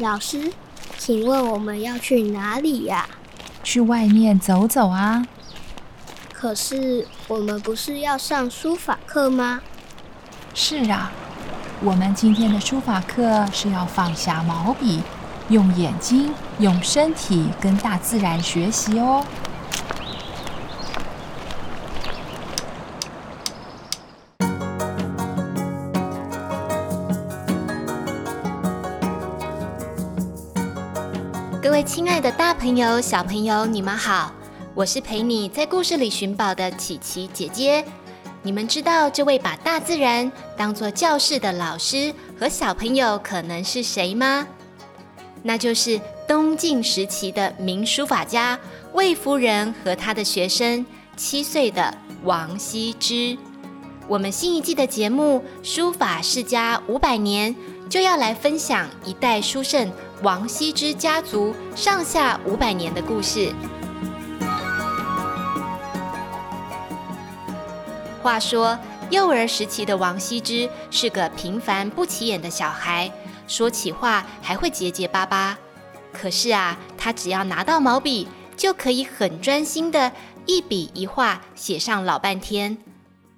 老师，请问我们要去哪里呀？去外面走走啊。可是我们不是要上书法课吗？是啊，我们今天的书法课是要放下毛笔，用眼睛、用身体跟大自然学习哦。亲爱的大朋友、小朋友，你们好，我是陪你在故事里寻宝的琪琪姐姐。你们知道这位把大自然当作教室的老师和小朋友可能是谁吗？那就是东晋时期的名书法家魏夫人和她的学生七岁的王羲之。我们新一季的节目《书法世家五百年》就要来分享一代书圣。王羲之家族上下五百年的故事。话说，幼儿时期的王羲之是个平凡不起眼的小孩，说起话还会结结巴巴。可是啊，他只要拿到毛笔，就可以很专心的一笔一画写上老半天。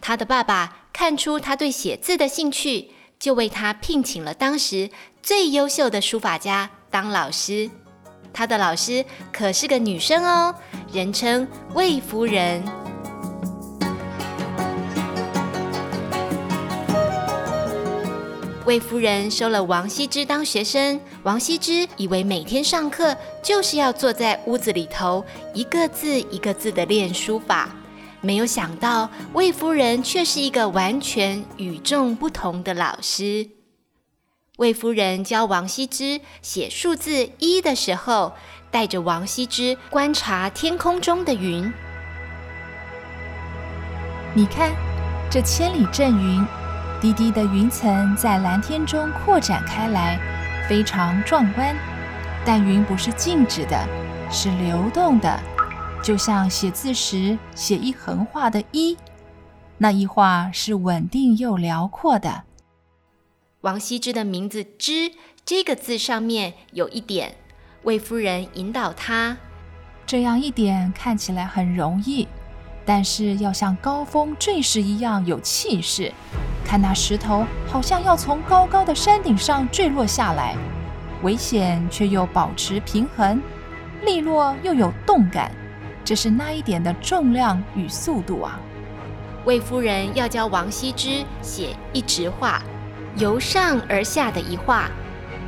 他的爸爸看出他对写字的兴趣，就为他聘请了当时最优秀的书法家当老师，他的老师可是个女生哦，人称魏夫人。魏夫人收了王羲之当学生，王羲之以为每天上课就是要坐在屋子里头，一个字一个字的练书法，没有想到魏夫人却是一个完全与众不同的老师。魏夫人教王羲之写数字一的时候，带着王羲之观察天空中的云。你看，这千里阵云，低低的云层在蓝天中扩展开来，非常壮观。但云不是静止的，是流动的，就像写字时写一横画的“一”，那一画是稳定又辽阔的。王羲之的名字“之”这个字上面有一点，魏夫人引导他，这样一点看起来很容易，但是要像高峰坠石一样有气势。看那石头好像要从高高的山顶上坠落下来，危险却又保持平衡，利落又有动感，这是那一点的重量与速度啊！魏夫人要教王羲之写一直画。由上而下的一画，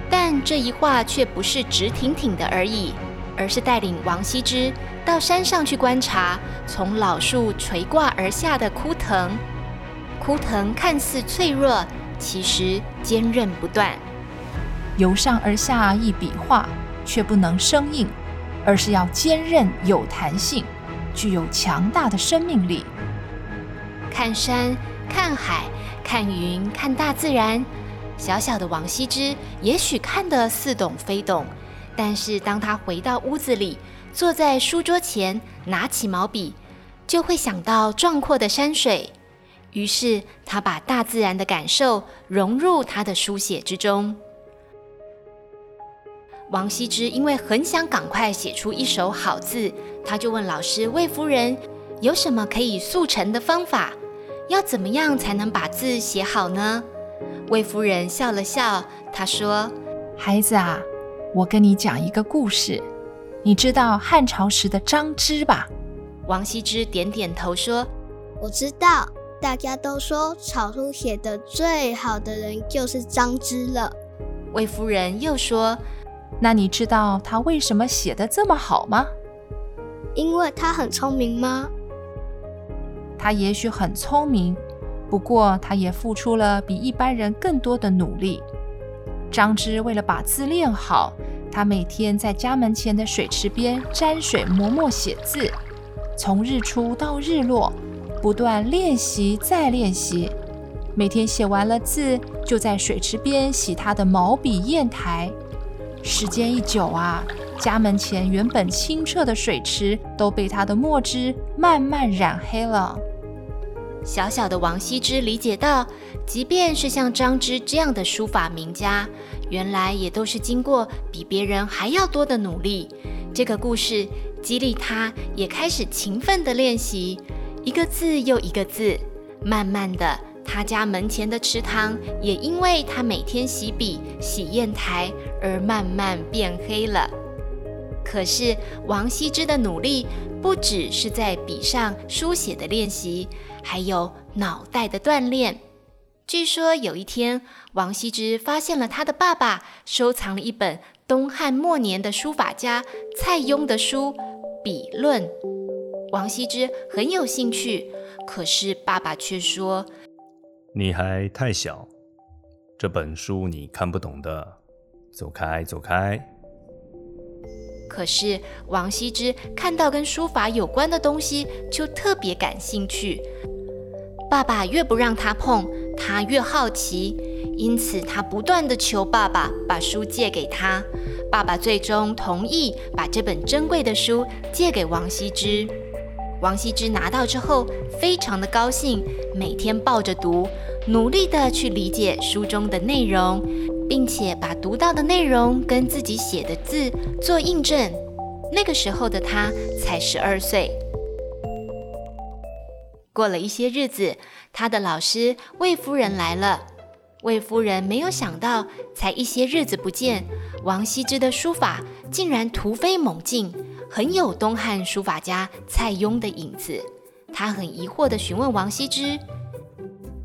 但这一画却不是直挺挺的而已，而是带领王羲之到山上去观察从老树垂挂而下的枯藤。枯藤看似脆弱，其实坚韧不断。由上而下一笔画，却不能生硬，而是要坚韧有弹性，具有强大的生命力。看山，看海。看云，看大自然，小小的王羲之也许看得似懂非懂，但是当他回到屋子里，坐在书桌前，拿起毛笔，就会想到壮阔的山水。于是他把大自然的感受融入他的书写之中。王羲之因为很想赶快写出一手好字，他就问老师魏夫人，有什么可以速成的方法？要怎么样才能把字写好呢？魏夫人笑了笑，她说：“孩子啊，我跟你讲一个故事。你知道汉朝时的张芝吧？”王羲之点点头说：“我知道，大家都说草书写的最好的人就是张芝了。”魏夫人又说：“那你知道他为什么写得这么好吗？因为他很聪明吗？”他也许很聪明，不过他也付出了比一般人更多的努力。张芝为了把字练好，他每天在家门前的水池边沾水磨墨写字，从日出到日落，不断练习再练习。每天写完了字，就在水池边洗他的毛笔砚台。时间一久啊，家门前原本清澈的水池都被他的墨汁慢慢染黑了。小小的王羲之理解到，即便是像张芝这样的书法名家，原来也都是经过比别人还要多的努力。这个故事激励他，也开始勤奋地练习，一个字又一个字。慢慢的，他家门前的池塘也因为他每天洗笔、洗砚台而慢慢变黑了。可是，王羲之的努力不只是在笔上书写的练习。还有脑袋的锻炼。据说有一天，王羲之发现了他的爸爸收藏了一本东汉末年的书法家蔡邕的书《笔论》。王羲之很有兴趣，可是爸爸却说：“你还太小，这本书你看不懂的，走开，走开。”可是王羲之看到跟书法有关的东西，就特别感兴趣。爸爸越不让他碰，他越好奇，因此他不断地求爸爸把书借给他。爸爸最终同意把这本珍贵的书借给王羲之。王羲之拿到之后，非常的高兴，每天抱着读，努力地去理解书中的内容，并且把读到的内容跟自己写的字做印证。那个时候的他才十二岁。过了一些日子，他的老师魏夫人来了。魏夫人没有想到，才一些日子不见，王羲之的书法竟然突飞猛进，很有东汉书法家蔡邕的影子。她很疑惑地询问王羲之：“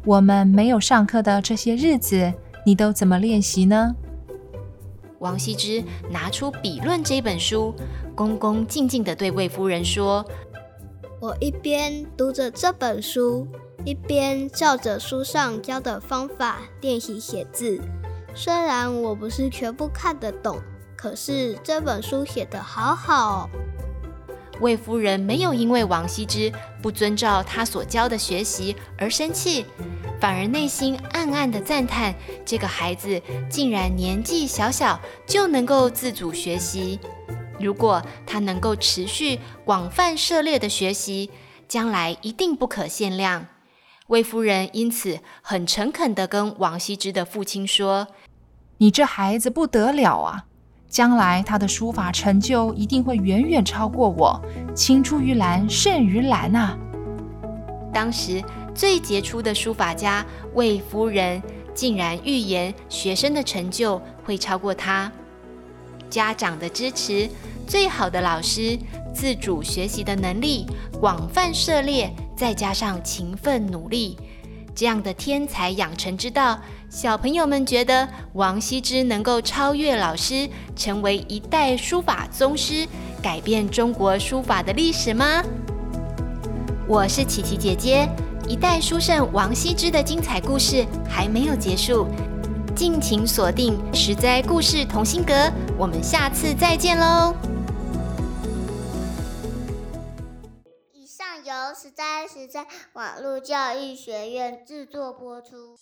我们没有上课的这些日子，你都怎么练习呢？”王羲之拿出《笔论》这本书，恭恭敬敬地对魏夫人说。我一边读着这本书，一边照着书上教的方法练习写字。虽然我不是全部看得懂，可是这本书写得好好哦。魏夫人没有因为王羲之不遵照他所教的学习而生气，反而内心暗暗的赞叹：这个孩子竟然年纪小小就能够自主学习。如果他能够持续广泛涉猎的学习，将来一定不可限量。魏夫人因此很诚恳地跟王羲之的父亲说：“你这孩子不得了啊！将来他的书法成就一定会远远超过我，青出于蓝胜于蓝啊！”当时最杰出的书法家魏夫人竟然预言学生的成就会超过他。家长的支持。最好的老师，自主学习的能力，广泛涉猎，再加上勤奋努力，这样的天才养成之道，小朋友们觉得王羲之能够超越老师，成为一代书法宗师，改变中国书法的历史吗？我是琪琪姐姐，一代书圣王羲之的精彩故事还没有结束，敬请锁定《十灾故事同心阁》，我们下次再见喽。实在实在，网络教育学院制作播出。